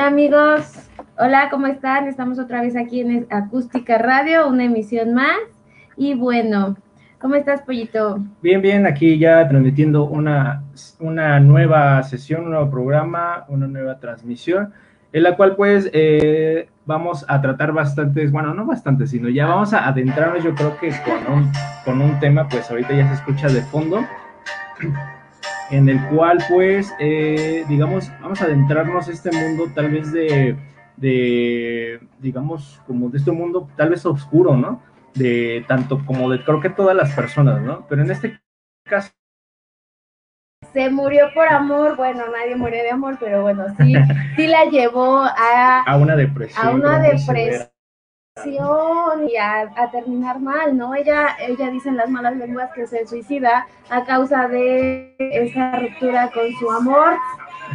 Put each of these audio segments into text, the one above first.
Hola amigos, hola, ¿cómo están? Estamos otra vez aquí en Acústica Radio, una emisión más. Y bueno, ¿cómo estás, Pollito? Bien, bien, aquí ya transmitiendo una, una nueva sesión, un nuevo programa, una nueva transmisión, en la cual pues eh, vamos a tratar bastantes, bueno, no bastantes, sino ya vamos a adentrarnos yo creo que con un, con un tema, pues ahorita ya se escucha de fondo en el cual pues, eh, digamos, vamos a adentrarnos a este mundo tal vez de, de, digamos, como de este mundo tal vez oscuro, ¿no? De tanto como de, creo que todas las personas, ¿no? Pero en este caso... Se murió por amor, bueno, nadie murió de amor, pero bueno, sí, sí la llevó a... A una depresión. A una depresión y a, terminar mal, ¿no? Ella, ella dice en las malas lenguas que se suicida a causa de esa ruptura con su amor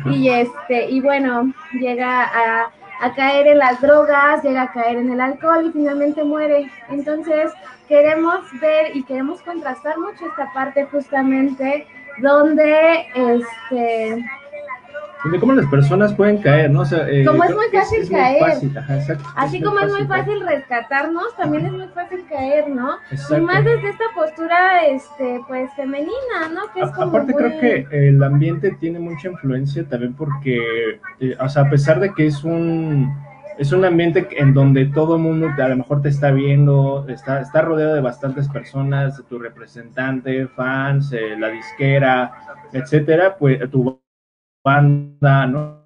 y este, y bueno, llega a, a caer en las drogas, llega a caer en el alcohol y finalmente muere. Entonces, queremos ver y queremos contrastar mucho esta parte justamente donde este de cómo las personas pueden caer, ¿no? O sea, eh, como es muy fácil caer. Así como es muy fácil rescatarnos, también es muy fácil caer, ¿no? Y más desde esta postura, este, pues, femenina, ¿no? Que es como aparte creo que el ambiente tiene mucha influencia también porque, eh, o sea, a pesar de que es un es un ambiente en donde todo el mundo a lo mejor te está viendo, está, está rodeado de bastantes personas, tu representante, fans, eh, la disquera, etcétera, pues tu banda, ¿no?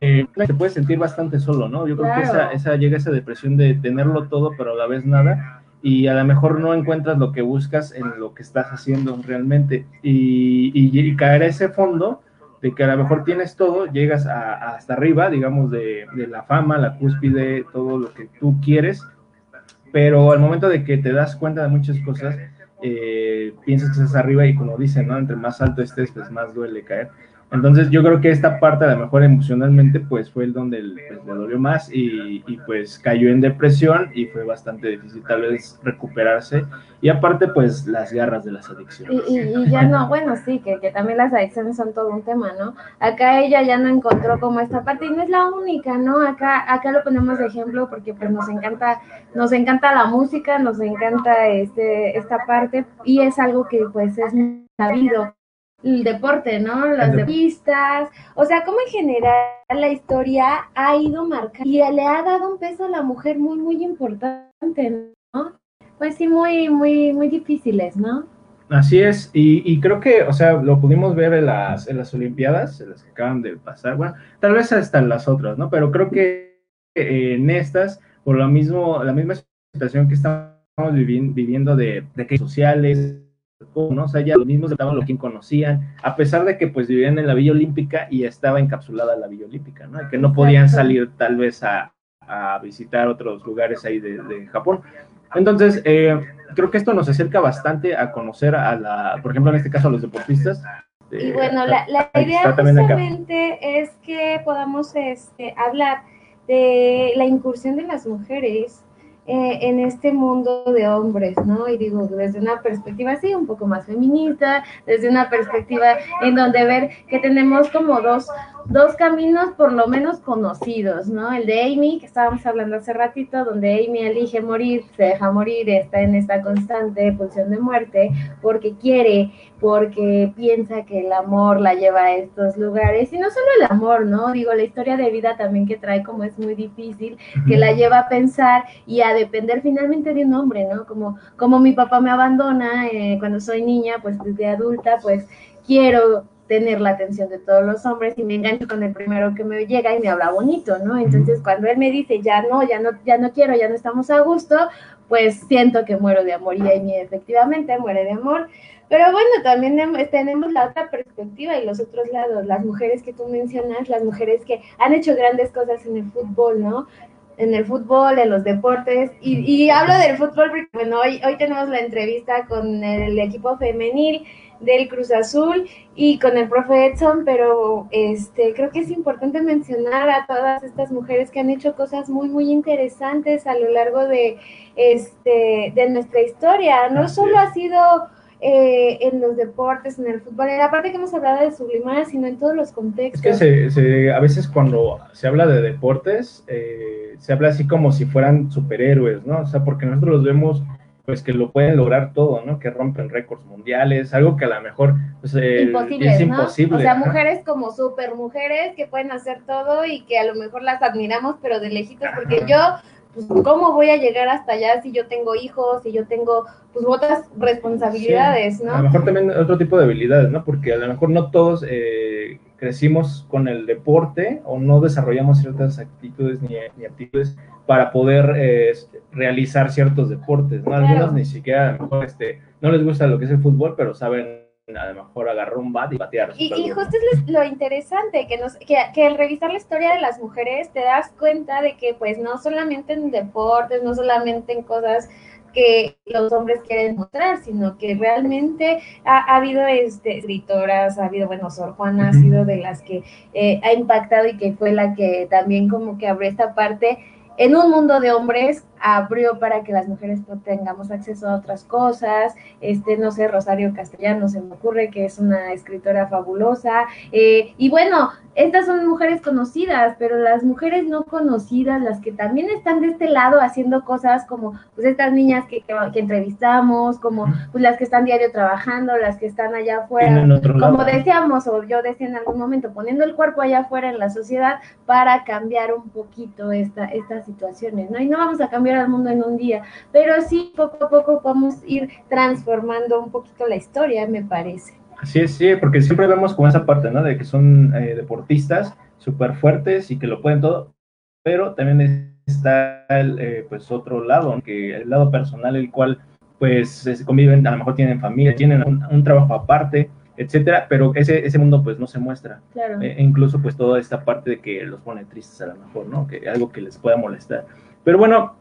Eh, te puedes sentir bastante solo, ¿no? Yo creo que esa, esa llega esa depresión de tenerlo todo, pero a la vez nada, y a lo mejor no encuentras lo que buscas en lo que estás haciendo realmente, y, y, caer a ese fondo de que a lo mejor tienes todo, llegas a, hasta arriba, digamos, de, de, la fama, la cúspide, todo lo que tú quieres, pero al momento de que te das cuenta de muchas cosas, eh, piensas que estás arriba y como dicen, ¿no? Entre más alto estés, pues más duele caer. Entonces yo creo que esta parte a lo mejor emocionalmente pues fue el donde pues, le dolió más y, pues cayó en depresión y fue bastante difícil tal vez recuperarse y aparte pues las garras de las adicciones. Y, ya no, bueno sí, que, que, también las adicciones son todo un tema, ¿no? Acá ella ya no encontró como esta parte y no es la única, ¿no? Acá, acá lo ponemos de ejemplo porque pues nos encanta, nos encanta la música, nos encanta este, esta parte y es algo que pues es sabido el deporte, ¿no? Las deportistas, o sea, como en general la historia ha ido marcando y le ha dado un peso a la mujer muy, muy importante, ¿no? Pues sí, muy, muy, muy difíciles, ¿no? Así es, y, creo que, o sea, lo pudimos ver en las, en las Olimpiadas, en las que acaban de pasar, bueno, tal vez hasta en las otras, ¿no? Pero creo que en estas, por lo mismo, la misma situación que estamos viviendo de, de que sociales, ¿no? O sea, ya los mismos estaban lo que conocían, a pesar de que pues vivían en la Villa Olímpica y estaba encapsulada la Villa Olímpica, ¿no? que no podían salir tal vez a, visitar otros lugares ahí de, Japón. Entonces, eh, creo que esto nos acerca bastante a conocer a la, por ejemplo, en este caso a los deportistas. y bueno, la, idea justamente es que podamos este, hablar de la incursión de las mujeres eh, en este mundo de hombres, ¿no? Y digo, desde una perspectiva así, un poco más feminista, desde una perspectiva en donde ver que tenemos como dos, dos caminos por lo menos conocidos, ¿no? El de Amy, que estábamos hablando hace ratito, donde Amy elige morir, se deja morir, está en esta constante pulsión de muerte, porque quiere, porque piensa que el amor la lleva a estos lugares, y no solo el amor, ¿no? Digo, la historia de vida también que trae como es muy difícil, que la lleva a pensar y a depender finalmente de un hombre, ¿no? Como, como mi papá me abandona eh, cuando soy niña, pues desde adulta, pues quiero tener la atención de todos los hombres y me engancho con el primero que me llega y me habla bonito, ¿no? Entonces cuando él me dice, ya no, ya no, ya no quiero, ya no estamos a gusto, pues siento que muero de amor y Amy efectivamente muere de amor, Pero bueno, también tenemos la otra perspectiva y los otros lados, las mujeres que tú mencionas, las mujeres que han hecho grandes cosas en el fútbol, ¿no? En el fútbol, en los deportes. Y, y hablo del fútbol porque, bueno, hoy, hoy tenemos la entrevista con el equipo femenil del Cruz Azul y con el profe Edson, pero este creo que es importante mencionar a todas estas mujeres que han hecho cosas muy muy interesantes a lo largo de este de nuestra historia. No solo ha sido eh, en los deportes, en el fútbol, en la parte que hemos hablado de sublimar, sino en todos los contextos. Es que se, a veces cuando se habla de deportes, eh, se habla así como si fueran superhéroes, ¿no? O sea, porque nosotros los vemos pues que lo pueden lograr todo, ¿no? Que rompen récords mundiales, algo que a lo mejor pues, eh, es imposible. O sea, mujeres como super mujeres que pueden hacer todo y que a lo mejor las admiramos, pero de lejitos, porque yo pues, ¿cómo voy a llegar hasta allá si yo tengo hijos, si yo tengo, pues, otras responsabilidades, ¿no? A lo mejor también otro tipo de habilidades, ¿no? Porque a lo mejor no todos eh, crecimos con el deporte o no desarrollamos ciertas actitudes ni, ni aptitudes para poder eh, realizar ciertos deportes, ¿no? Algunos ni siquiera a lo mejor este, no les gusta lo que es el fútbol, pero saben a lo mejor agarrar un bat y batear. Y, y justo es lo interesante, que, nos, que, que al revisar la historia de las mujeres te das cuenta de que pues no solamente en deportes, no solamente en cosas que los hombres quieren mostrar, sino que realmente ha, habido este, escritoras, ha habido, bueno, Sor Juana ha sido de las que eh, ha impactado y que fue la que también como que abrió esta parte en un mundo de hombres abrió para que las mujeres tengamos acceso a otras cosas. Este, no sé, Rosario Castellano se me ocurre que es una escritora fabulosa. Eh, y bueno, estas son mujeres conocidas, pero las mujeres no conocidas, las que también están de este lado haciendo cosas como pues estas niñas que, que, entrevistamos, como pues las que están diario trabajando, las que están allá afuera, como decíamos, o yo decía en algún momento, poniendo el cuerpo allá afuera en la sociedad para cambiar un poquito esta, estas situaciones, ¿no? Y no vamos a cambiar al mundo en un día, pero sí poco a poco vamos a ir transformando un poquito la historia, me parece. Así es, sí, porque siempre vemos con esa parte, ¿no? De que son eh, deportistas súper fuertes y que lo pueden todo, pero también está el, eh, pues otro lado, que el lado personal, el cual pues conviven, a lo mejor tienen familia, tienen un, trabajo aparte, etcétera, pero ese, ese mundo pues no se muestra. Claro. E incluso pues toda esta parte de que los pone tristes a lo mejor, ¿no? Que algo que les pueda molestar. Pero bueno,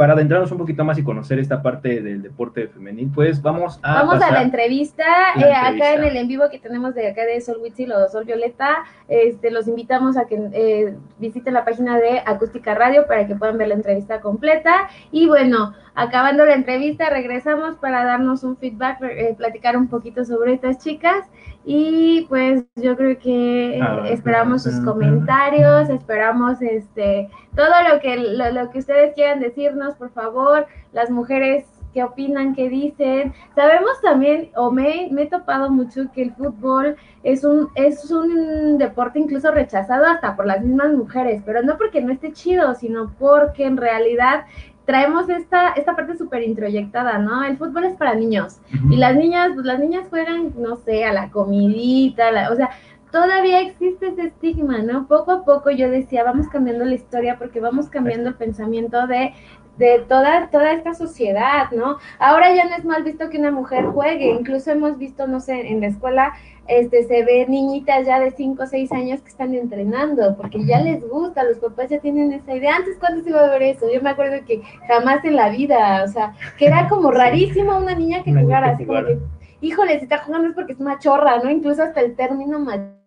para adentrarnos un poquito más y conocer esta parte del deporte femenil, pues vamos a. Vamos a la entrevista, eh, acá en el en vivo que tenemos de acá de Sol Huitzil o Sol Violeta. Este, los invitamos a que eh, visiten la página de Acústica Radio para que puedan ver la entrevista completa. Y bueno, acabando la entrevista, regresamos para darnos un feedback, eh, platicar un poquito sobre estas chicas. Y pues yo creo que ah, esperamos sus comentarios, esperamos este todo lo que lo, que ustedes quieran decirnos, por favor, las mujeres qué opinan, qué dicen. Sabemos también, o me, me, he topado mucho, que el fútbol es un, es un deporte incluso rechazado hasta por las mismas mujeres, pero no porque no esté chido, sino porque en realidad traemos esta, esta parte súper introyectada, ¿no? El fútbol es para niños. Y las niñas, pues las niñas juegan, no sé, a la comidita, o sea, todavía existe ese estigma, ¿no? Poco a poco yo decía, vamos cambiando la historia porque vamos cambiando el pensamiento de, de toda, toda esta sociedad, ¿no? Ahora ya no es mal visto que una mujer juegue, incluso hemos visto, no sé, en la escuela este, se ve niñitas ya de 5 o 6 años que están entrenando, porque ya les gusta, los papás ya tienen esa idea. Antes, ¿cuándo se iba a ver eso? Yo me acuerdo que jamás en la vida, o sea, que era como rarísimo una niña que jugara, así como que, híjole, si está jugando es porque es machorra, ¿no? Incluso hasta el término machorra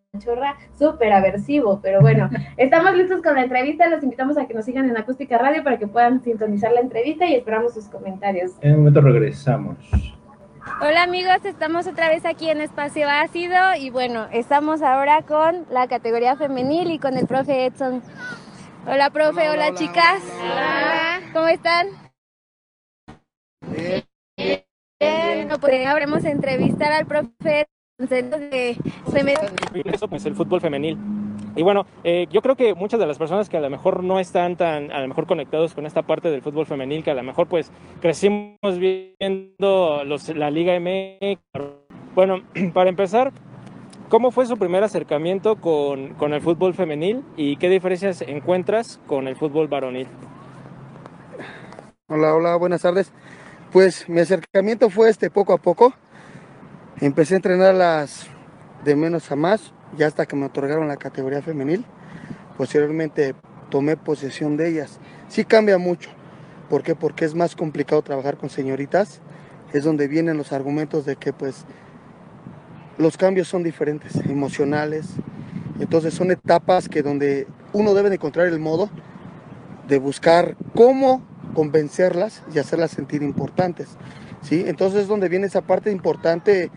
súper aversivo, pero bueno, estamos listos con la entrevista, los invitamos a que nos sigan en Acústica Radio para que puedan sintonizar la entrevista y esperamos sus comentarios. En un momento regresamos. Hola amigos, estamos otra vez aquí en Espacio Ácido y bueno, estamos ahora con la categoría femenil y con el profe Edson. Hola profe, hola, chicas. Hola. ¿Cómo están? Bien. Bien. pues habremos entrevistar al profe Edson de Eso pues el fútbol femenil. Y bueno, eh, yo creo que muchas de las personas que a lo mejor no están tan, a lo mejor conectados con esta parte del fútbol femenil, que a lo mejor pues crecimos viendo los, la Liga MX. Bueno, para empezar, ¿cómo fue su primer acercamiento con, con el fútbol femenil y qué diferencias encuentras con el fútbol varonil? Hola, hola, buenas tardes. Pues mi acercamiento fue este poco a poco. Empecé a entrenar las de menos a más, ya hasta que me otorgaron la categoría femenil. Posteriormente tomé posesión de ellas. Sí cambia mucho. ¿Por qué? Porque es más complicado trabajar con señoritas. Es donde vienen los argumentos de que pues los cambios son diferentes, emocionales. Entonces son etapas que donde uno debe de encontrar el modo de buscar cómo convencerlas y hacerlas sentir importantes. ¿sí? Entonces es donde viene esa parte importante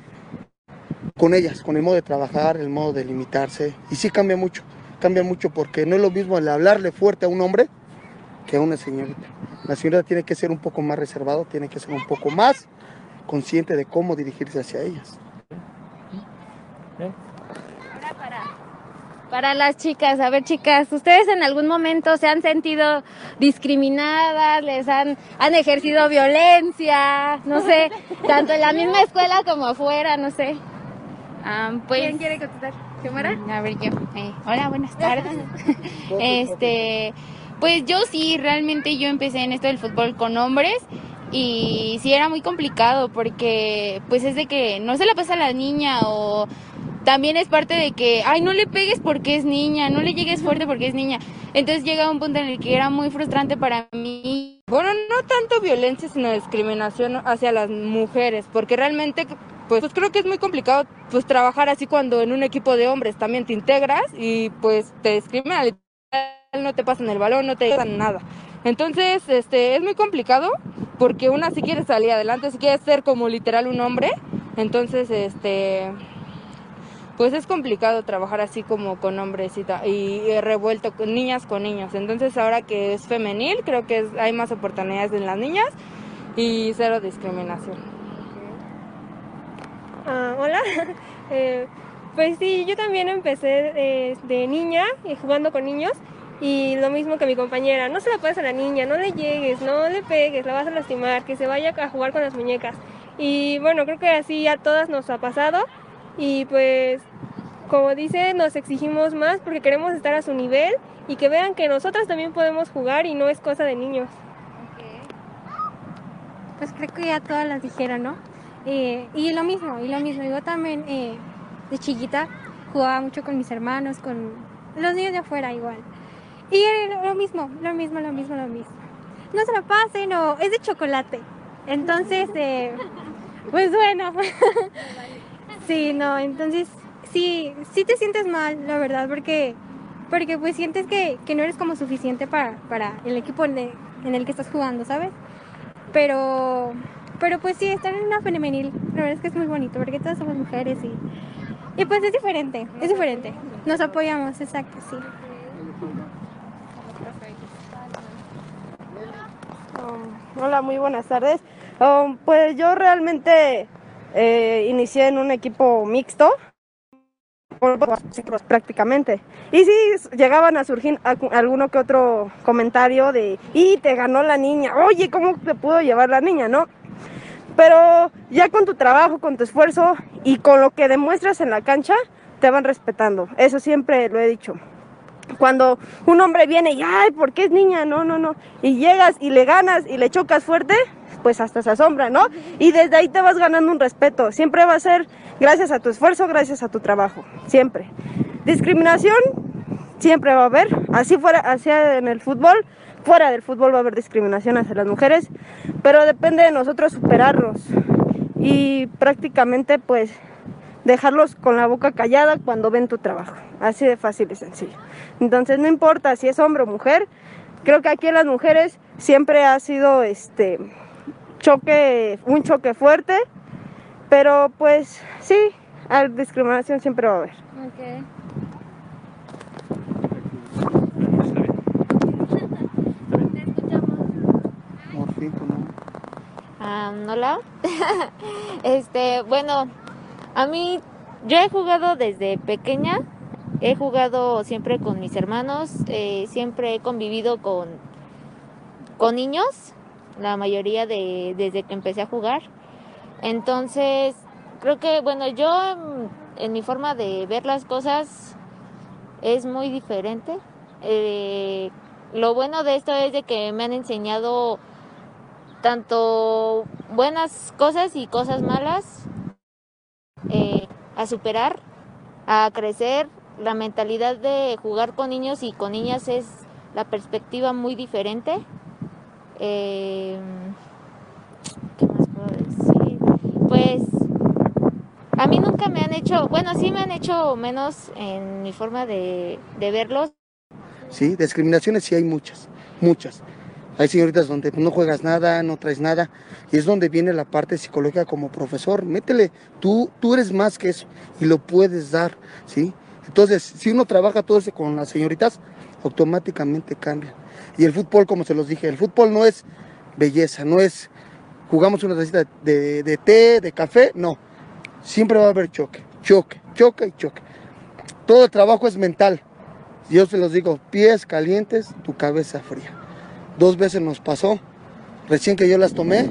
con ellas, con el modo de trabajar, el modo de limitarse. Y sí cambia mucho, cambia mucho porque no es lo mismo hablarle fuerte a un hombre que a una señorita. La señorita tiene que ser un poco más reservado, tiene que ser un poco más consciente de cómo dirigirse hacia ellas. para las chicas. A ver, chicas, ¿ustedes en algún momento se han sentido discriminadas? ¿Les han, han ejercido violencia? No sé, tanto en la misma escuela como afuera, no sé. Pues, ¿Quién quiere contestar? ¿Xiomara? A ver, yo. Eh, hola, buenas tardes. este, pues yo sí, realmente yo empecé en esto del fútbol con hombres y sí era muy complicado porque pues es de que no se la pasa a la niña o también es parte de que, ay, no le pegues porque es niña, no le llegues fuerte porque es niña. Entonces llega un punto en el que era muy frustrante para mí. Bueno, no tanto violencia, sino discriminación hacia las mujeres, porque realmente, pues, pues creo que es muy complicado, pues, trabajar así cuando en un equipo de hombres también te integras y, pues, te discriminan, no te pasan el balón, no te dan nada. Entonces, este, es muy complicado porque una si quiere salir adelante, si quiere ser como literal un hombre, entonces, este, pues es complicado trabajar así como con hombres y, revuelto con niñas con niños. Entonces ahora que es femenil, creo que hay más oportunidades en las niñas y cero discriminación. Ah, hola, eh, pues sí, yo también empecé eh, de niña y jugando con niños y lo mismo que mi compañera, no se la puedes a la niña, no le llegues, no le pegues, la vas a lastimar, que se vaya a jugar con las muñecas. Y bueno, creo que así a todas nos ha pasado y pues como dice nos exigimos más porque queremos estar a su nivel y que vean que nosotras también podemos jugar y no es cosa de niños. Pues creo que ya todas las dijeron, ¿no? Eh, y lo mismo, y lo mismo. Yo también eh, de chiquita jugaba mucho con mis hermanos, con los niños de afuera igual. Y lo mismo, lo mismo, lo mismo, lo mismo. No se lo pasen, no, es de chocolate. Entonces, eh, pues bueno. Sí, no, entonces sí, sí te sientes mal, la verdad, porque, porque pues sientes que, no eres como suficiente para, para el equipo en, el que estás jugando, ¿sabes? Pero, pero pues sí, estar en una femenil, la verdad es que es muy bonito, porque todas somos mujeres y, y pues es diferente, es diferente. Nos apoyamos, exacto, sí. Um, hola, muy buenas tardes. Um, pues yo realmente eh, inicié en un equipo mixto prácticamente. Y sí, llegaban a surgir alguno que otro comentario de, y te ganó la niña, oye, ¿cómo te pudo llevar la niña, no? Pero ya con tu trabajo, con tu esfuerzo y con lo que demuestras en la cancha, te van respetando. Eso siempre lo he dicho. Cuando un hombre viene y, ay, ¿por qué es niña? No, no, no. Y llegas y le ganas y le chocas fuerte, pues hasta se asombra, ¿no? Y desde ahí te vas ganando un respeto. Siempre va a ser gracias a tu esfuerzo, gracias a tu trabajo, siempre. Discriminación siempre va a haber, así fuera, así en el fútbol, fuera del fútbol va a haber discriminación hacia las mujeres, pero depende de nosotros superarlos y prácticamente pues dejarlos con la boca callada cuando ven tu trabajo, así de fácil y sencillo. Entonces no importa si es hombre o mujer, creo que aquí en las mujeres siempre ha sido este choque, un choque fuerte, pero pues sí, discriminación siempre va a haber. Okay. Um, hola. este, bueno, a mí yo he jugado desde pequeña, he jugado siempre con mis hermanos, eh, siempre he convivido con, con niños la mayoría de desde que empecé a jugar. Entonces, creo que, bueno, yo en, mi forma de ver las cosas es muy diferente. Eh, lo bueno de esto es de que me han enseñado tanto buenas cosas y cosas malas. eh, a superar, a crecer. La mentalidad de jugar con niños y con niñas es la perspectiva muy diferente. Eh, ¿Qué más puedo decir? Pues a mí nunca me han hecho, bueno, sí me han hecho menos en mi forma de, de verlos. Sí, discriminaciones sí hay muchas, muchas. Hay señoritas donde no juegas nada, no traes nada, y es donde viene la parte psicológica como profesor. Métele, tú, tú eres más que eso y lo puedes dar, ¿sí? Entonces, si uno trabaja todo eso con las señoritas, automáticamente cambia. Y el fútbol, como se los dije, el fútbol no es belleza, no es jugamos una tacita de, de té, de café, no. Siempre va a haber choque, choque, choque y choque. Todo el trabajo es mental. Yo se los digo, pies calientes, tu cabeza fría. Dos veces nos pasó. Recién que yo las tomé,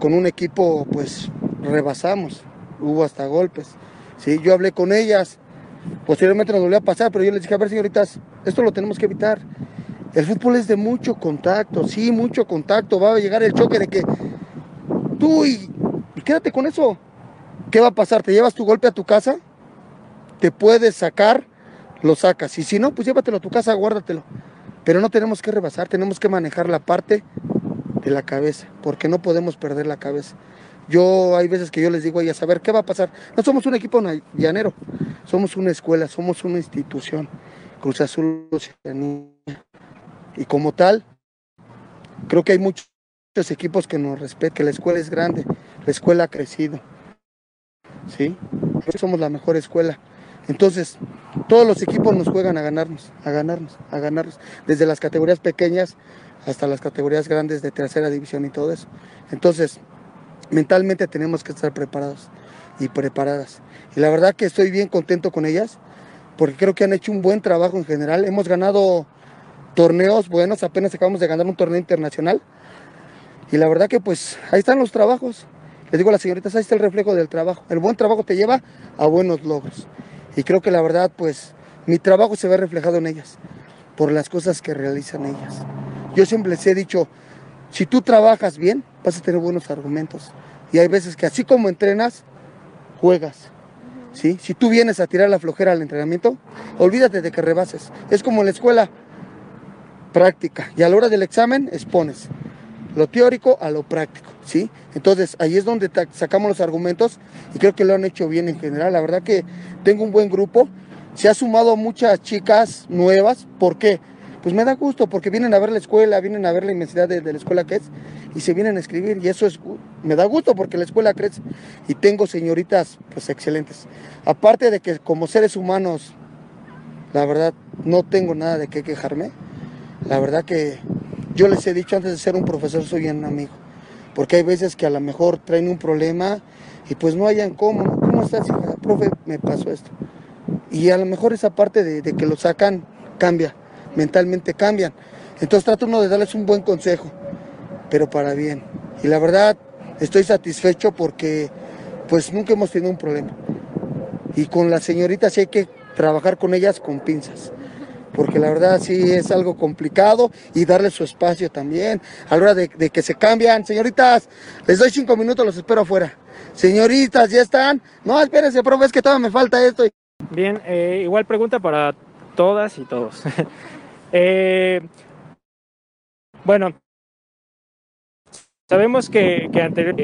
con un equipo, pues rebasamos. Hubo hasta golpes. ¿sí? Yo hablé con ellas. Posteriormente nos volvió a pasar, pero yo les dije, a ver, señoritas, esto lo tenemos que evitar. El fútbol es de mucho contacto, sí, mucho contacto. Va a llegar el choque de que tú y, quédate con eso. ¿Qué va a pasar? ¿Te llevas tu golpe a tu casa? ¿Te puedes sacar? Lo sacas. Y si no, pues llévatelo a tu casa, guárdatelo. Pero no tenemos que rebasar, tenemos que manejar la parte de la cabeza, porque no podemos perder la cabeza. Yo hay veces que yo les digo a ellas, a ver, ¿qué va a pasar? No somos un equipo llanero, somos una escuela, somos una institución, Cruz Azul Y como tal, creo que hay muchos equipos que nos respetan, que la escuela es grande, la escuela ha crecido. ¿Sí? Somos la mejor escuela. Entonces, todos los equipos nos juegan a ganarnos, a ganarnos, a ganarnos, desde las categorías pequeñas hasta las categorías grandes de tercera división y todo eso. Entonces, mentalmente tenemos que estar preparados y preparadas. Y la verdad que estoy bien contento con ellas, porque creo que han hecho un buen trabajo en general. Hemos ganado torneos buenos, apenas acabamos de ganar un torneo internacional. Y la verdad que pues ahí están los trabajos. Les digo a las señoritas, ahí está el reflejo del trabajo. El buen trabajo te lleva a buenos logros. Y creo que la verdad, pues, mi trabajo se ve reflejado en ellas, por las cosas que realizan ellas. Yo siempre les he dicho, si tú trabajas bien, vas a tener buenos argumentos. Y hay veces que así como entrenas, juegas. ¿sí? Si tú vienes a tirar la flojera al entrenamiento, olvídate de que rebases. Es como en la escuela, práctica. Y a la hora del examen, expones lo teórico a lo práctico, ¿sí? Entonces ahí es donde sacamos los argumentos y creo que lo han hecho bien en general. La verdad que tengo un buen grupo, se ha sumado muchas chicas nuevas, ¿por qué? Pues me da gusto porque vienen a ver la escuela, vienen a ver la inmensidad de, la escuela que es y se vienen a escribir y eso es, me da gusto porque la escuela crece y tengo señoritas pues excelentes. Aparte de que como seres humanos, la verdad, no tengo nada de qué quejarme. La verdad que yo les he dicho antes de ser un profesor, soy un amigo. Porque hay veces que a lo mejor traen un problema y pues no hayan cómo. ¿Cómo estás, hija? Profe, me pasó esto. Y a lo mejor esa parte de, que lo sacan cambia, mentalmente cambian. Entonces trato uno de darles un buen consejo, pero para bien. Y la verdad, estoy satisfecho porque pues nunca hemos tenido un problema. Y con las señoritas hay que trabajar con ellas con pinzas porque la verdad sí es algo complicado y darle su espacio también. A la hora de, que se cambian, señoritas, les doy cinco minutos, los espero afuera. Señoritas, ¿ya están? No, espérense, profe, es que todavía me falta esto. Bien, eh, igual pregunta para todas y todos. Eh, bueno, Sabemos que,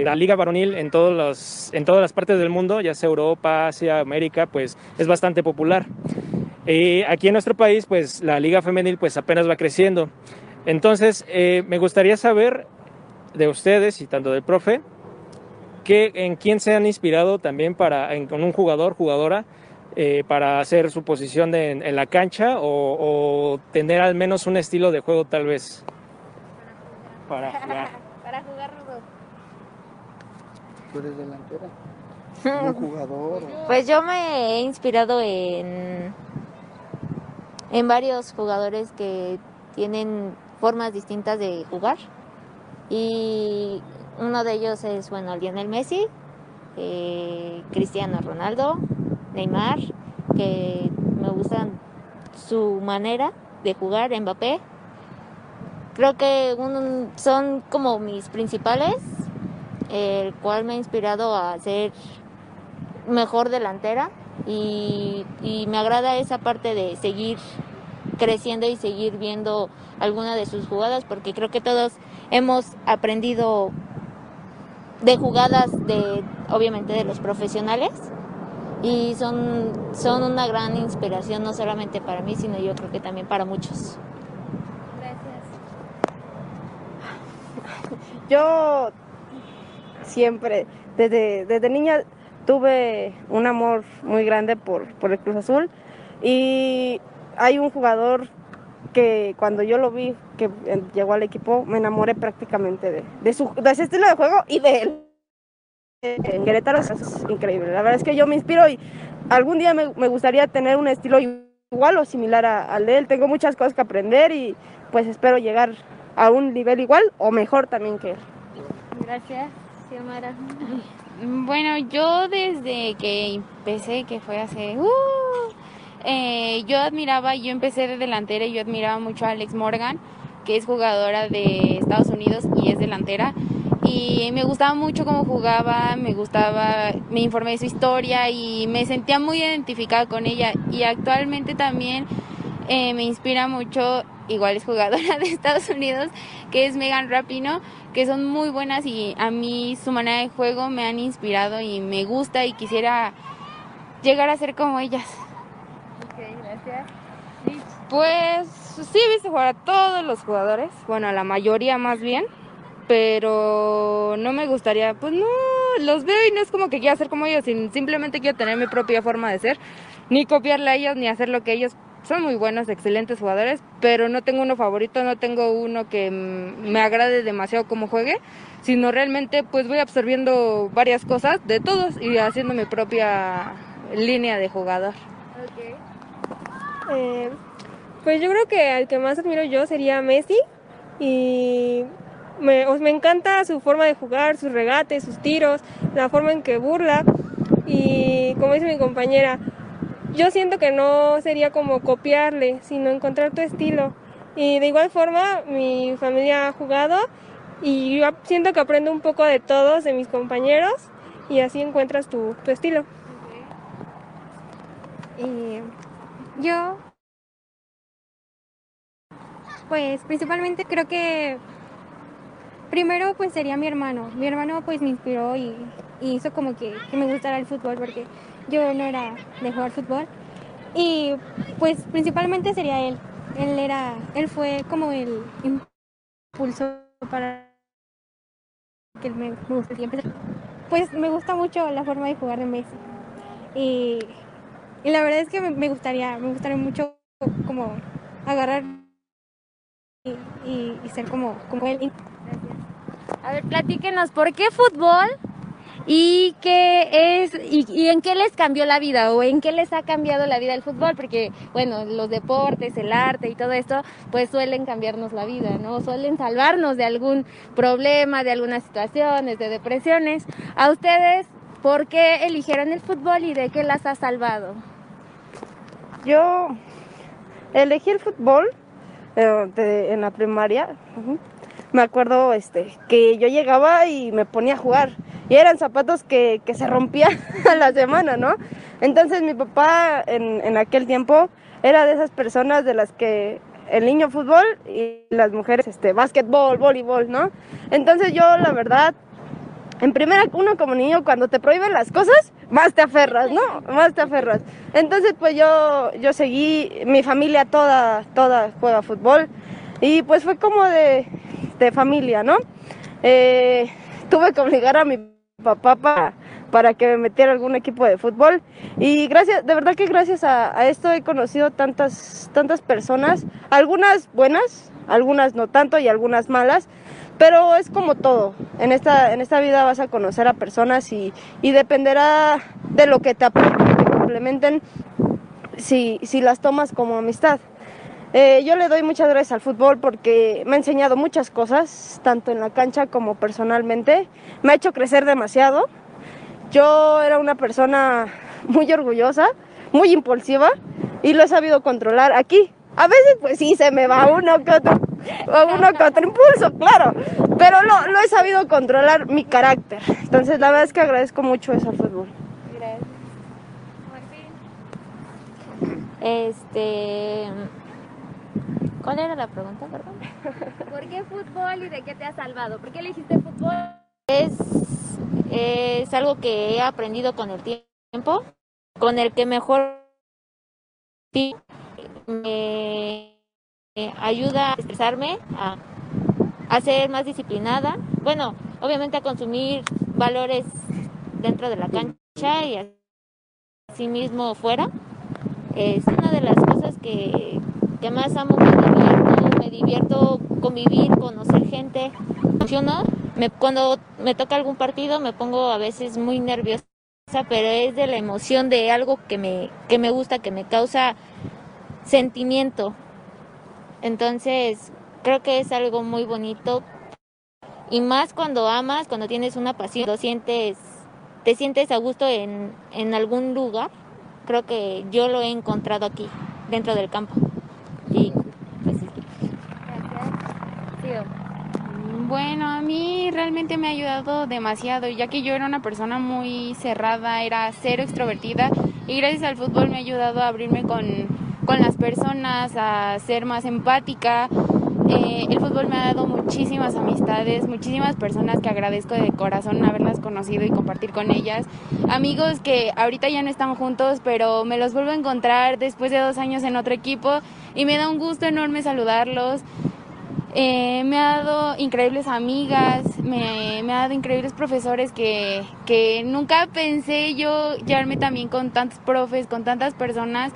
la liga varonil en, todos los, en todas las partes del mundo, ya sea Europa, Asia, América, pues es bastante popular. Y aquí en nuestro país, pues la liga femenil pues apenas va creciendo. Entonces, eh, me gustaría saber de ustedes y tanto del profe, que, en quién se han inspirado también para, en, con un jugador, jugadora, eh, para hacer su posición en, la cancha o, tener al menos un estilo de juego tal vez para jugar. para jugar ¿Tú eres delantera? ¿Un jugador? Pues yo me he inspirado en en varios jugadores que tienen formas distintas de jugar. Y uno de ellos es, bueno, Lionel Messi, eh, Cristiano Ronaldo, Neymar, que me gustan su manera de jugar, Mbappé. Creo que son como mis principales, el cual me ha inspirado a ser mejor delantera y, y me agrada esa parte de seguir creciendo y seguir viendo alguna de sus jugadas porque creo que todos hemos aprendido de jugadas de obviamente de los profesionales y son, son una gran inspiración no solamente para mí sino yo creo que también para muchos. Gracias. Yo siempre, desde, desde niña tuve un amor muy grande por, por el Cruz Azul y hay un jugador que cuando yo lo vi que llegó al equipo me enamoré prácticamente de, de, su, de ese estilo de juego y de él. En Querétaro es increíble. La verdad es que yo me inspiro y algún día me, me gustaría tener un estilo igual o similar al de él. Tengo muchas cosas que aprender y pues espero llegar a un nivel igual o mejor también que él. Gracias, Xiomara. Bueno, yo desde que empecé, que fue hace... Uh, eh, yo admiraba, yo empecé de delantera y yo admiraba mucho a Alex Morgan, que es jugadora de Estados Unidos y es delantera. Y me gustaba mucho cómo jugaba, me gustaba, me informé de su historia y me sentía muy identificada con ella. Y actualmente también eh, me inspira mucho, igual es jugadora de Estados Unidos, que es Megan Rapino, que son muy buenas y a mí su manera de juego me han inspirado y me gusta y quisiera llegar a ser como ellas. Pues sí he visto jugar a todos los jugadores, bueno, a la mayoría más bien, pero no me gustaría, pues no, los veo y no es como que quiera ser como ellos, simplemente quiero tener mi propia forma de ser, ni copiarle a ellos, ni hacer lo que ellos son muy buenos, excelentes jugadores, pero no tengo uno favorito, no tengo uno que me agrade demasiado como juegue, sino realmente pues voy absorbiendo varias cosas de todos y haciendo mi propia línea de jugador. Eh, pues yo creo que al que más admiro yo sería Messi y me, me encanta su forma de jugar, sus regates, sus tiros, la forma en que burla y como dice mi compañera, yo siento que no sería como copiarle, sino encontrar tu estilo. Y de igual forma, mi familia ha jugado y yo siento que aprendo un poco de todos, de mis compañeros, y así encuentras tu, tu estilo. Y yo, pues principalmente creo que primero pues sería mi hermano. Mi hermano pues me inspiró y, y hizo como que, que, me gustara el fútbol porque yo no era de jugar fútbol. Y pues principalmente sería él. Él era, él fue como el impulso para que me, me guste siempre. Pues me gusta mucho la forma de jugar de Messi. Y y la verdad es que me, gustaría, me gustaría mucho como agarrar y, y, ser como, como él. A ver, platíquenos, ¿por qué fútbol? ¿Y qué es y, en qué les cambió la vida o en qué les ha cambiado la vida el fútbol? Porque, bueno, los deportes, el arte y todo esto, pues suelen cambiarnos la vida, ¿no? Suelen salvarnos de algún problema, de algunas situaciones, de depresiones. ¿A ustedes por qué eligieron el fútbol y de qué las ha salvado? Yo elegí el fútbol eh, en la primaria. Me acuerdo este, que yo llegaba y me ponía a jugar. Y eran zapatos que, que se rompían a la semana, ¿no? Entonces mi papá en, en aquel tiempo era de esas personas de las que el niño fútbol y las mujeres este básquetbol, voleibol, ¿no? Entonces yo la verdad en primera, uno como niño, cuando te prohíben las cosas, más te aferras, ¿no? Más te aferras. Entonces, pues yo, yo seguí, mi familia toda, toda juega fútbol. Y pues fue como de, de familia, ¿no? Eh, tuve que obligar a mi papá para, para que me metiera algún equipo de fútbol. Y gracias, de verdad que gracias a, esto he conocido tantas, tantas personas, algunas buenas, algunas no tanto y algunas malas pero es como todo. En esta, en esta vida vas a conocer a personas y, y dependerá de lo que te aporten, te complementen, si, si las tomas como amistad. Eh, yo le doy muchas gracias al fútbol porque me ha enseñado muchas cosas, tanto en la cancha como personalmente. Me ha hecho crecer demasiado. Yo era una persona muy orgullosa, muy impulsiva y lo he sabido controlar aquí. A veces pues sí se me va uno que otro, uno que otro impulso, claro, pero lo, he sabido controlar mi carácter. Entonces la verdad es que agradezco mucho eso al fútbol. Gracias. Martín. Este ¿Cuál era la pregunta, perdón? ¿Por qué fútbol y de qué te ha salvado? ¿Por qué elegiste fútbol? Es, es algo que he aprendido con el tiempo, con el que mejor me ayuda a expresarme, a, a ser más disciplinada. Bueno, obviamente a consumir valores dentro de la cancha y así mismo fuera. Es una de las cosas que, que más amo, me divierto, me divierto convivir, conocer gente. Funcionó. Me, cuando me toca algún partido me pongo a veces muy nerviosa, pero es de la emoción de algo que me, que me gusta, que me causa sentimiento. Entonces, creo que es algo muy bonito. Y más cuando amas, cuando tienes una pasión, lo sientes, te sientes a gusto en, en algún lugar. Creo que yo lo he encontrado aquí, dentro del campo. Y pues sí. Bueno, a mí realmente me ha ayudado demasiado, ya que yo era una persona muy cerrada, era cero extrovertida y gracias al fútbol me ha ayudado a abrirme con, con las personas, a ser más empática. Eh, el fútbol me ha dado muchísimas amistades, muchísimas personas que agradezco de corazón haberlas conocido y compartir con ellas. Amigos que ahorita ya no están juntos, pero me los vuelvo a encontrar después de dos años en otro equipo y me da un gusto enorme saludarlos. Eh, me ha dado increíbles amigas, me, me, ha dado increíbles profesores que, que nunca pensé yo llevarme también con tantos profes, con tantas personas.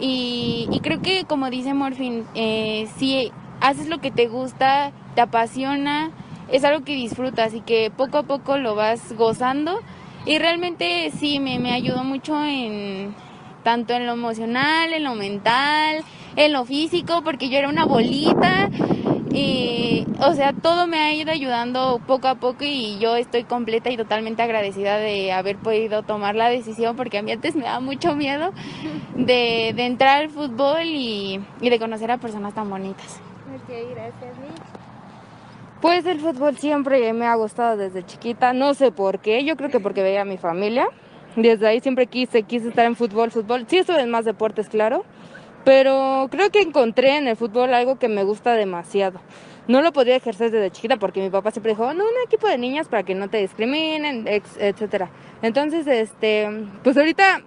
Y, y creo que, como dice Morfin, eh, si haces lo que te gusta, te apasiona, es algo que disfrutas y que poco a poco lo vas gozando. Y realmente sí, me, me ayudó mucho en tanto en lo emocional, en lo mental, en lo físico, porque yo era una bolita y, o sea, todo me ha ido ayudando poco a poco y yo estoy completa y totalmente agradecida de haber podido tomar la decisión porque a mí antes me da mucho miedo de, de entrar al fútbol y, y, de conocer a personas tan bonitas. Ok, gracias. Pues el fútbol siempre me ha gustado desde chiquita, no sé por qué, yo creo que porque veía a mi familia. Desde ahí siempre quise, quise estar en fútbol, fútbol. Sí estuve en más deportes, claro, pero creo que encontré en el fútbol algo que me gusta demasiado. No lo podía ejercer desde chiquita porque mi papá siempre dijo, no, un equipo de niñas para que no te discriminen, etcétera. Entonces, este, pues ahorita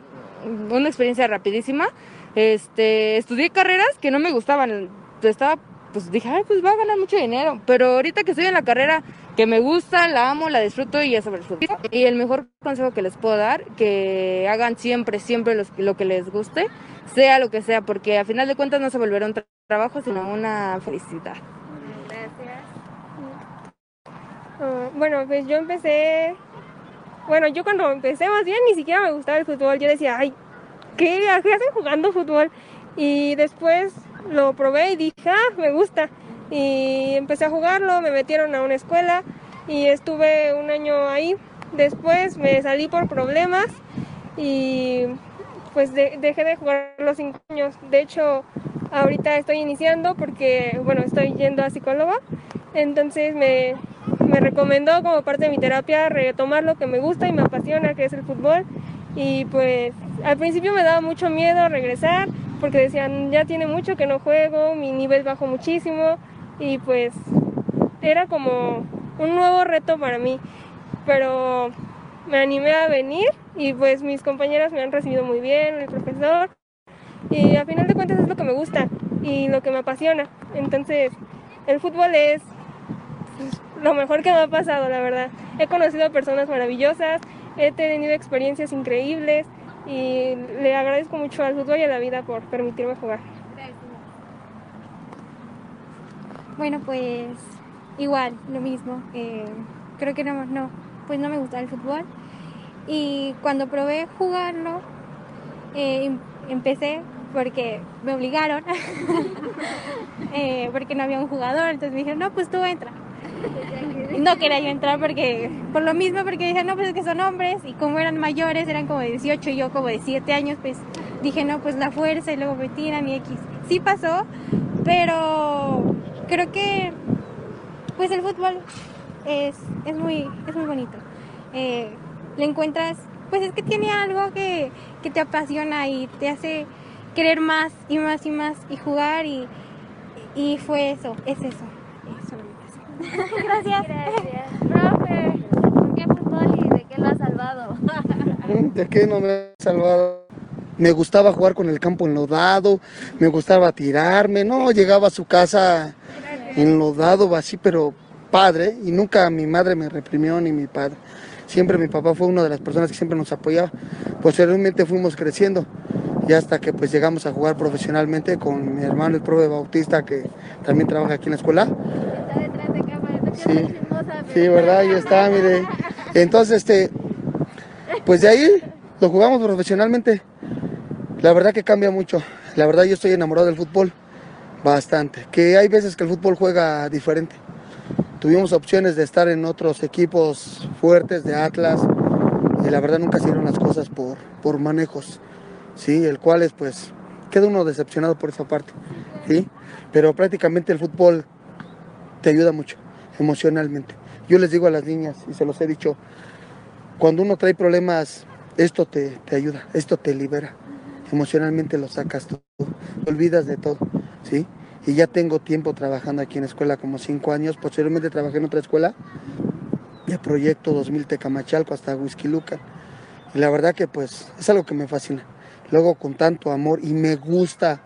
una experiencia rapidísima. Este, estudié carreras que no me gustaban. Estaba, pues dije, ay, pues va a ganar mucho dinero. Pero ahorita que estoy en la carrera que me gusta, la amo, la disfruto y es sobre el fútbol. Y el mejor consejo que les puedo dar, que hagan siempre, siempre los, lo que les guste sea lo que sea, porque a final de cuentas no se volverá un tra trabajo, sino una felicidad. Gracias. Uh, bueno, pues yo empecé, bueno, yo cuando empecé más bien ni siquiera me gustaba el fútbol, yo decía, ay, ¿qué, ¿qué hacen jugando fútbol? Y después lo probé y dije, ah, me gusta. Y empecé a jugarlo, me metieron a una escuela y estuve un año ahí. Después me salí por problemas y pues de, dejé de jugar los cinco años. De hecho, ahorita estoy iniciando porque, bueno, estoy yendo a psicóloga. Entonces me, me recomendó como parte de mi terapia retomar lo que me gusta y me apasiona, que es el fútbol. Y pues al principio me daba mucho miedo regresar porque decían, ya tiene mucho que no juego, mi nivel bajó muchísimo y pues era como un nuevo reto para mí. Pero me animé a venir y pues mis compañeras me han recibido muy bien, el profesor, y a final de cuentas es lo que me gusta y lo que me apasiona. Entonces, el fútbol es lo mejor que me ha pasado, la verdad. He conocido a personas maravillosas, he tenido experiencias increíbles y le agradezco mucho al fútbol y a la vida por permitirme jugar. Bueno, pues igual, lo mismo. Eh, creo que no, pues no me gusta el fútbol. Y cuando probé jugarlo, eh, empecé porque me obligaron, eh, porque no había un jugador, entonces me dijeron, no, pues tú entra. No quería yo entrar porque, por lo mismo, porque dije, no, pues es que son hombres, y como eran mayores, eran como de 18 y yo como de 7 años, pues dije, no, pues la fuerza, y luego me tiran y X. Sí pasó, pero creo que, pues el fútbol es, es, muy, es muy bonito. Eh, le encuentras, pues es que tiene algo que, que te apasiona y te hace querer más y más y más y jugar y, y fue eso, es eso. eso Gracias. Gracias. Profe, ¿por qué fútbol y de qué lo ha salvado? ¿De qué no me ha salvado? Me gustaba jugar con el campo enlodado, me gustaba tirarme, no, llegaba a su casa enlodado, así, pero padre, y nunca mi madre me reprimió ni mi padre. Siempre mi papá fue una de las personas que siempre nos apoyaba. Posteriormente fuimos creciendo y hasta que pues llegamos a jugar profesionalmente con mi hermano el profe Bautista que también trabaja aquí en la escuela. Está detrás de cámara, no Sí, sí, verdad, ahí está, mire. Entonces, este, pues de ahí lo jugamos profesionalmente. La verdad que cambia mucho. La verdad yo estoy enamorado del fútbol bastante. Que hay veces que el fútbol juega diferente. Tuvimos opciones de estar en otros equipos fuertes de Atlas y la verdad nunca se las cosas por, por manejos, ¿sí? El cual es pues, queda uno decepcionado por esa parte, ¿sí? Pero prácticamente el fútbol te ayuda mucho emocionalmente. Yo les digo a las niñas, y se los he dicho, cuando uno trae problemas, esto te, te ayuda, esto te libera. Emocionalmente lo sacas tú, te olvidas de todo, ¿sí? Y ya tengo tiempo trabajando aquí en la escuela, como cinco años. Posteriormente trabajé en otra escuela de Proyecto 2000 Tecamachalco hasta Luca. Y la verdad que pues es algo que me fascina. Luego con tanto amor y me gusta,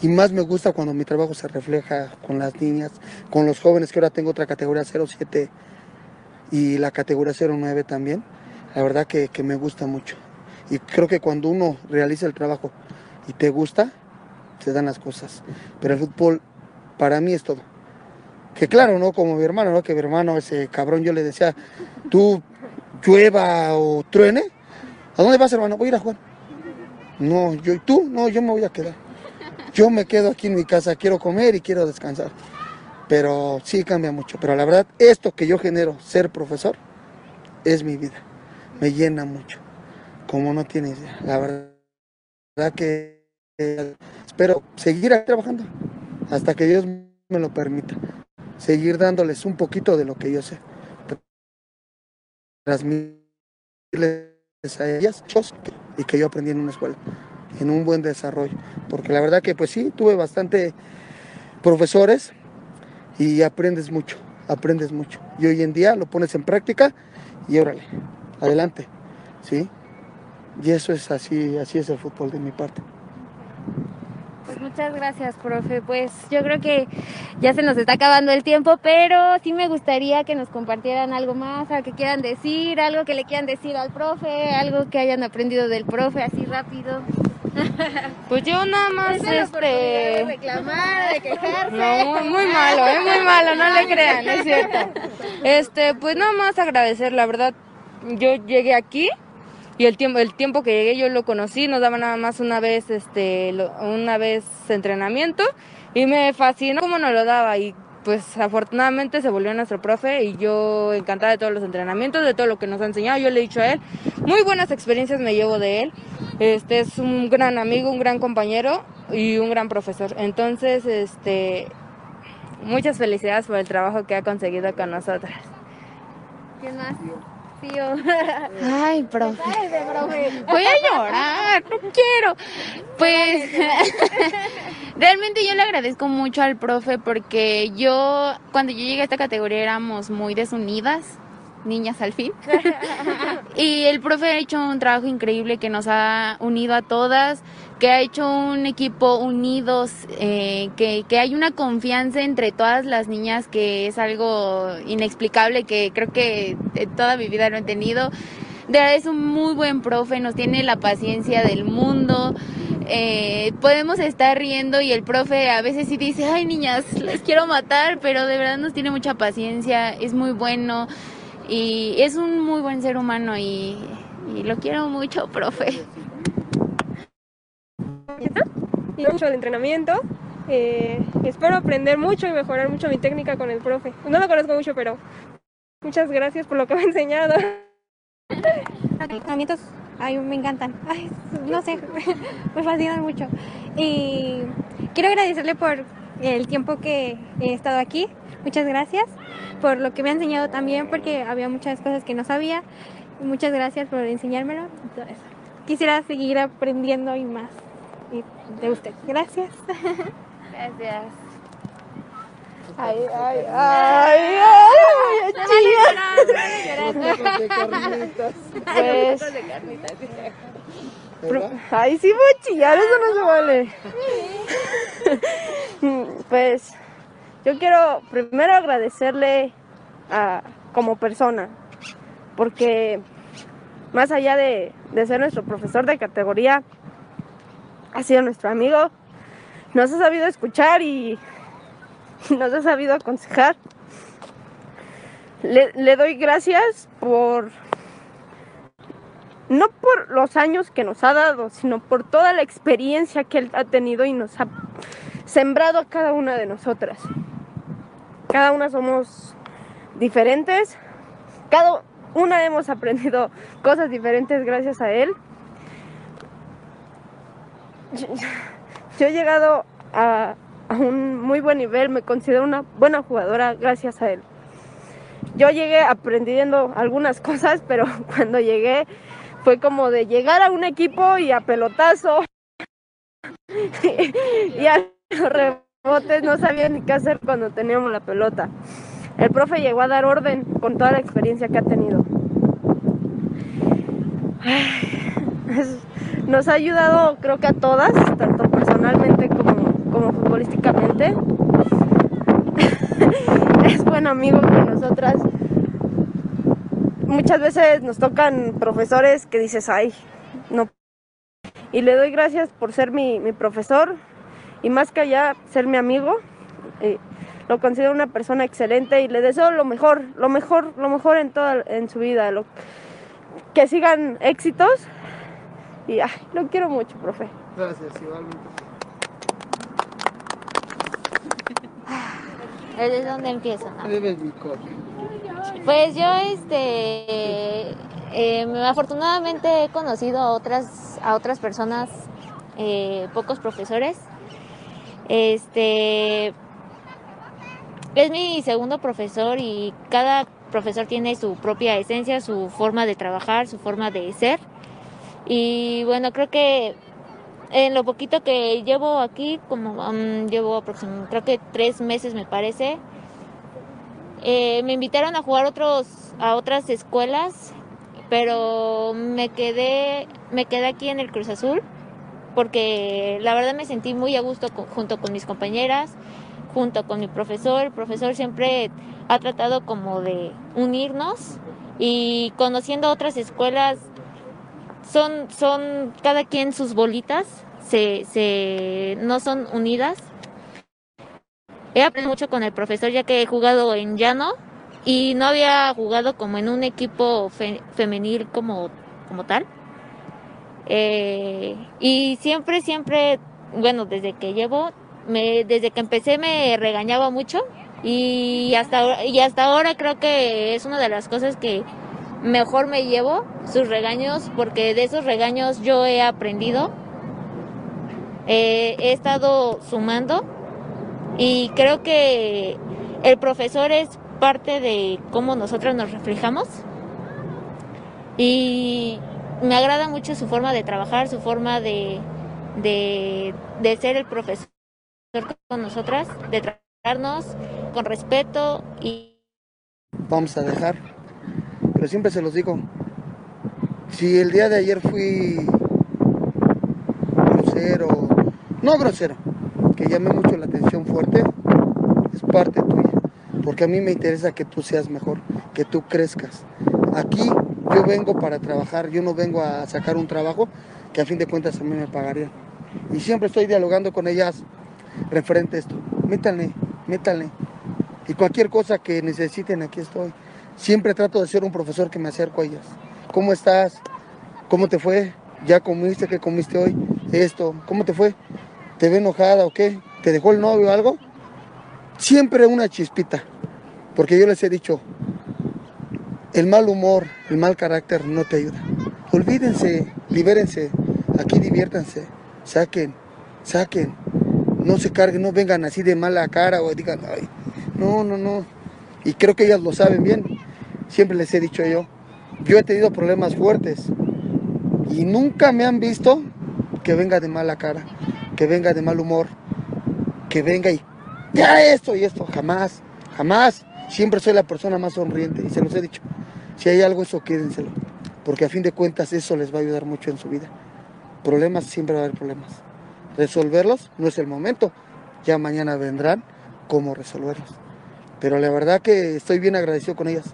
y más me gusta cuando mi trabajo se refleja con las niñas, con los jóvenes, que ahora tengo otra categoría 07 y la categoría 09 también. La verdad que, que me gusta mucho. Y creo que cuando uno realiza el trabajo y te gusta, se dan las cosas. Pero el fútbol para mí es todo. Que claro, ¿no? Como mi hermano, ¿no? Que mi hermano, ese cabrón, yo le decía, tú llueva o truene, ¿a dónde vas, hermano? Voy a ir a jugar. No, yo y tú, no, yo me voy a quedar. Yo me quedo aquí en mi casa, quiero comer y quiero descansar. Pero sí cambia mucho. Pero la verdad, esto que yo genero, ser profesor, es mi vida. Me llena mucho. Como no tienes. La verdad que espero seguir trabajando hasta que Dios me lo permita. Seguir dándoles un poquito de lo que yo sé. Transmitirles a ellas y que yo aprendí en una escuela, en un buen desarrollo. Porque la verdad que pues sí, tuve bastante profesores y aprendes mucho, aprendes mucho. Y hoy en día lo pones en práctica y órale, adelante, ¿sí? Y eso es así, así es el fútbol de mi parte. Pues muchas gracias, profe. Pues yo creo que ya se nos está acabando el tiempo, pero sí me gustaría que nos compartieran algo más, algo que quieran decir, algo que le quieran decir al profe, algo que hayan aprendido del profe, así rápido. Pues yo nada más, es la oportunidad de este... reclamar, de quejarse. No, muy malo, ¿eh? Muy malo, no le crean, es cierto. Este, pues nada más agradecer, la verdad, yo llegué aquí y el tiempo, el tiempo que llegué yo lo conocí, nos daba nada más una vez, este, una vez entrenamiento y me fascinó cómo nos lo daba y pues afortunadamente se volvió nuestro profe y yo encantada de todos los entrenamientos, de todo lo que nos ha enseñado, yo le he dicho a él, muy buenas experiencias me llevo de él, este es un gran amigo, un gran compañero y un gran profesor, entonces este muchas felicidades por el trabajo que ha conseguido con nosotras. ¿Quién más? Ay, profe. Profe. Voy a llorar, no quiero. Pues realmente yo le agradezco mucho al profe porque yo, cuando yo llegué a esta categoría éramos muy desunidas, niñas al fin. y el profe ha hecho un trabajo increíble que nos ha unido a todas, que ha hecho un equipo unidos, eh, que, que hay una confianza entre todas las niñas que es algo inexplicable que creo que toda mi vida lo he tenido. De verdad es un muy buen profe, nos tiene la paciencia del mundo. Eh, podemos estar riendo y el profe a veces sí dice, ay niñas, les quiero matar, pero de verdad nos tiene mucha paciencia, es muy bueno y es un muy buen ser humano y, y lo quiero mucho, profe. y mucho el entrenamiento. Eh, espero aprender mucho y mejorar mucho mi técnica con el profe. No lo conozco mucho, pero muchas gracias por lo que me ha enseñado. Los entrenamientos, ay, me encantan. Ay, no sé, me fascinan mucho. Y quiero agradecerle por el tiempo que he estado aquí. Muchas gracias por lo que me ha enseñado también, porque había muchas cosas que no sabía. Muchas gracias por enseñármelo. Quisiera seguir aprendiendo y más. de usted. Gracias. Gracias. Ay, ay, ay, ay, Pues, ay, sí voy a chillar, eso no se vale. Pues, yo quiero primero agradecerle como persona, porque más allá de, de ser nuestro profesor de categoría, ha sido nuestro amigo, nos ha sabido escuchar y nos ha sabido aconsejar. Le, le, doy gracias por, no por los años que nos ha dado, sino por toda la experiencia que él ha tenido y nos ha sembrado a cada una de nosotras. Cada una somos diferentes, cada una hemos aprendido cosas diferentes gracias a él. Yo, he llegado a, a un muy buen nivel, me considero una buena jugadora gracias a él. Yo llegué aprendiendo algunas cosas, pero cuando llegué fue como de llegar a un equipo y a pelotazo y a los rebotes no sabía ni qué hacer cuando teníamos la pelota. El profe llegó a dar orden con toda la experiencia que ha tenido. Nos ha ayudado creo que a todas, tanto personalmente como como futbolísticamente. es buen amigo con nosotras. Muchas veces nos tocan profesores que dices, ay, no. Y le doy gracias por ser mi, mi profesor y más que allá ser mi amigo. Eh, lo considero una persona excelente y le deseo lo mejor, lo mejor, lo mejor en toda en su vida. Lo, que sigan éxitos y ay, lo quiero mucho, profe. Gracias, igualmente. ¿Desde dónde empiezo? Pues yo, este, eh, afortunadamente he conocido a otras, a otras personas, eh, pocos profesores. Este, es mi segundo profesor y cada profesor tiene su propia esencia, su forma de trabajar, su forma de ser. Y bueno, creo que en lo poquito que llevo aquí, como um, llevo aproximadamente, creo que tres meses me parece, eh, me invitaron a jugar otros, a otras escuelas, pero me quedé, me quedé aquí en el Cruz Azul, porque la verdad me sentí muy a gusto junto con mis compañeras, junto con mi profesor. El profesor siempre ha tratado como de unirnos y conociendo otras escuelas son, son cada quien sus bolitas, se, se, no son unidas. He aprendido mucho con el profesor ya que he jugado en llano y no había jugado como en un equipo femenil como, como tal. Eh, y siempre, siempre, bueno, desde que llevo, desde que empecé me regañaba mucho y hasta, y hasta ahora creo que es una de las cosas que mejor me llevo sus regaños porque de esos regaños yo he aprendido. Eh, he estado sumando y creo que el profesor es parte de cómo nosotros nos reflejamos y me agrada mucho su forma de trabajar, su forma de, de, de ser el profesor con nosotras, de tratarnos con respeto y... Vamos a dejar pero siempre se los digo. Si el día de ayer fui grosero, no grosero, que llame mucho la atención fuerte, es parte tuya. Porque a mí me interesa que tú seas mejor, que tú crezcas. Aquí yo vengo para trabajar, yo no vengo a sacar un trabajo que a fin de cuentas a mí me pagarían. Y siempre estoy dialogando con ellas referente a esto. Métanle, métanle. Y cualquier cosa que necesiten, aquí estoy. Siempre trato de ser un profesor que me acerco a ellas. ¿Cómo estás? ¿Cómo te fue? ¿Ya comiste? ¿Qué comiste hoy? Esto, ¿cómo te fue? ¿Te ve enojada o qué? ¿Te dejó el novio o algo? Siempre una chispita. Porque yo les he dicho, el mal humor, el mal carácter no te ayuda. Olvídense, libérense, aquí diviértanse, saquen, saquen. No se carguen, no vengan así de mala cara o digan, ay, no, no, no. Y creo que ellas lo saben bien siempre les he dicho yo, yo he tenido problemas fuertes y nunca me han visto que venga de mala cara, que venga de mal humor, que venga y ya esto y esto, jamás, jamás. Siempre soy la persona más sonriente y se los he dicho. Si hay algo, eso quédenselo, porque a fin de cuentas eso les va a ayudar mucho en su vida. Problemas, siempre va a haber problemas. Resolverlos no es el momento, ya mañana vendrán cómo resolverlos. Pero la verdad que estoy bien agradecido con ellas,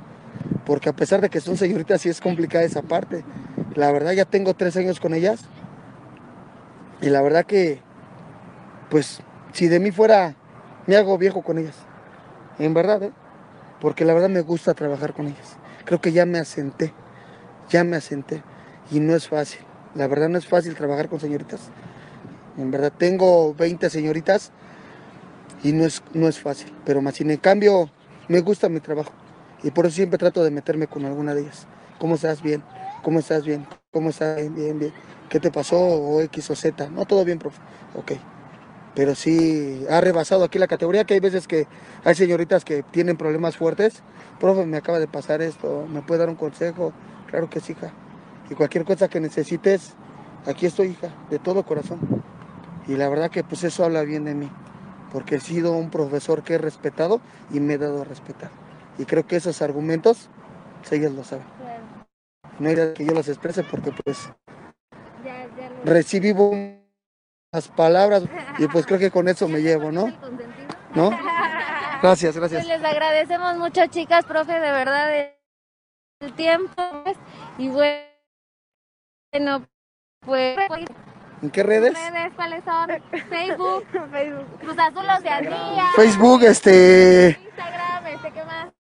porque a pesar de que son señoritas, sí es complicada esa parte. La verdad ya tengo tres años con ellas y la verdad que, pues, si de mí fuera, me hago viejo con ellas. En verdad, ¿eh? Porque la verdad me gusta trabajar con ellas. Creo que ya me asenté, ya me asenté y no es fácil. La verdad no es fácil trabajar con señoritas. En verdad tengo 20 señoritas y no es, no es fácil. Pero más sin en cambio me gusta mi trabajo y por eso siempre trato de meterme con alguna de ellas. ¿Cómo estás? Bien. ¿Cómo estás? Bien. ¿Cómo estás? Bien, bien, bien. ¿Qué te pasó? O X o Z. No, todo bien, profe. Ok. Pero sí ha rebasado aquí la categoría, que hay veces que hay señoritas que tienen problemas fuertes. Profe, me acaba de pasar esto, ¿me puede dar un consejo? Claro que sí, hija. Y cualquier cosa que necesites, aquí estoy, hija, de todo corazón. Y la verdad que pues eso habla bien de mí, porque he sido un profesor que he respetado y me he dado a respetar. Y creo que esos argumentos, pues, ellas lo saben. No era que yo los exprese porque pues recibí las palabras y pues creo que con eso me llevo, ¿no? ¿No? Gracias, gracias. Pues les agradecemos mucho, chicas, profe, de verdad, el tiempo. Y bueno, pues... ¿En qué redes? redes cuáles son? Facebook, Facebook. Cruz Azul Oceanía. Facebook, este... Instagram, este, ¿qué más?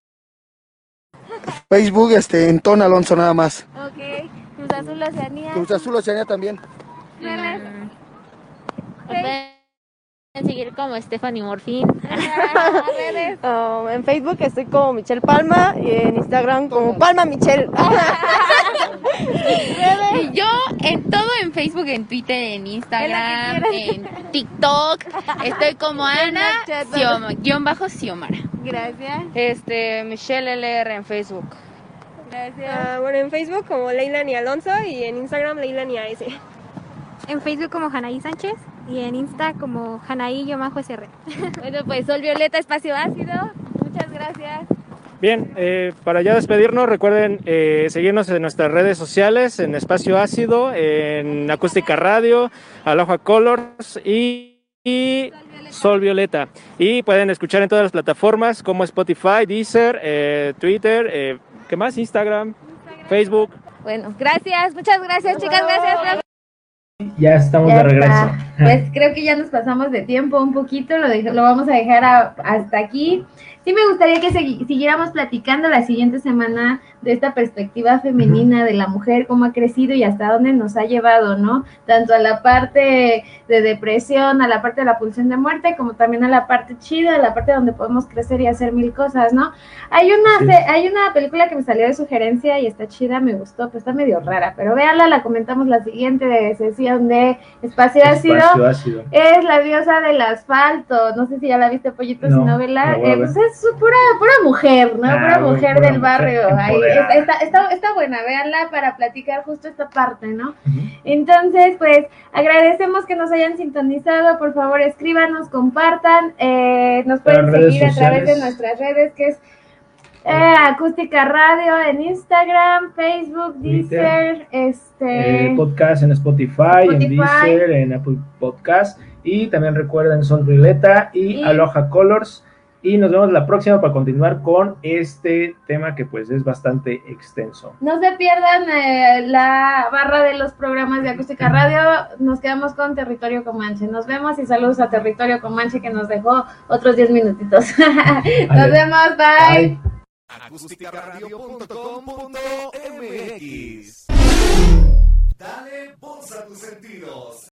Facebook, este, en Ton Alonso nada más. Ok, Cruz Azul Oceanía. Cruz Azul Oceanía también. Redes. Pueden seguir como Stephanie Morfín. Redes. Oh, en Facebook estoy como Michelle Palma y en Instagram como Palma Michelle. Y yo en todo, en Facebook, en Twitter, en Instagram, en TikTok, estoy como Ana, Xioma- guion bajo Xiomara. Gracias. Este, Michelle LR en Facebook. Gracias. Ah, bueno, en Facebook como Leilani Alonso y en Instagram Leilani AS. En Facebook como Janaí Sánchez y en Insta como Janaí-SR. Bueno, pues Sol Violeta, Espacio Ácido. Muchas gracias. Bien, eh, para ya despedirnos, recuerden eh, seguirnos en nuestras redes sociales, en Espacio Ácido, en Acústica Radio, Aloha Colors y, y Sol Violeta. Y pueden escuchar en todas las plataformas como Spotify, Deezer, eh, Twitter, eh, ¿qué más? Instagram, Facebook. Bueno, gracias. Muchas gracias, chicas. Gracias. Ya estamos Ya de regreso. está. Pues creo que ya nos pasamos de tiempo un poquito, lo, dej- lo vamos a dejar a- hasta aquí. Sí me gustaría que siguiéramos platicando la siguiente semana de esta perspectiva femenina de la mujer, cómo ha crecido y hasta dónde nos ha llevado, ¿no? Tanto a la parte de depresión, a la parte de la pulsión de muerte, como también a la parte chida, a la parte donde podemos crecer y hacer mil cosas, ¿no? Hay una, Sí. hay una película que me salió de sugerencia y está chida, me gustó, pero está medio rara, pero véanla, la comentamos la siguiente sesión de Espacio Ácido. Espacio ácido. Es la diosa del asfalto. No sé si ya la viste, Pollito, No, a Eh, pues es su- pura, pura mujer, ¿no? Ah, pura mujer pura del mujer barrio. Ahí. Está, está, está buena, véanla para platicar justo esta parte, ¿no? Entonces, pues agradecemos que nos hayan sintonizado. Por favor, escríbanos, compartan. eh, nos pueden seguir a través de nuestras redes, que es eh, Acústica Radio en Instagram, Facebook, Twitter. Deezer, este. Eh, podcast en Spotify, en. Deezer, en Apple Podcast. Y también recuerden Son Violeta y, Y- Aloha Colors. Y nos vemos la próxima para continuar con este tema que pues es bastante extenso. No se pierdan eh, la barra de los programas de Acústica Radio. Nos quedamos con Territorio Comanche. Nos vemos y saludos a Territorio Comanche que nos dejó otros 10 minutitos. nos Vale. vemos, bye. Bye. acústicaradio.com.mx Dale voz a tus sentidos.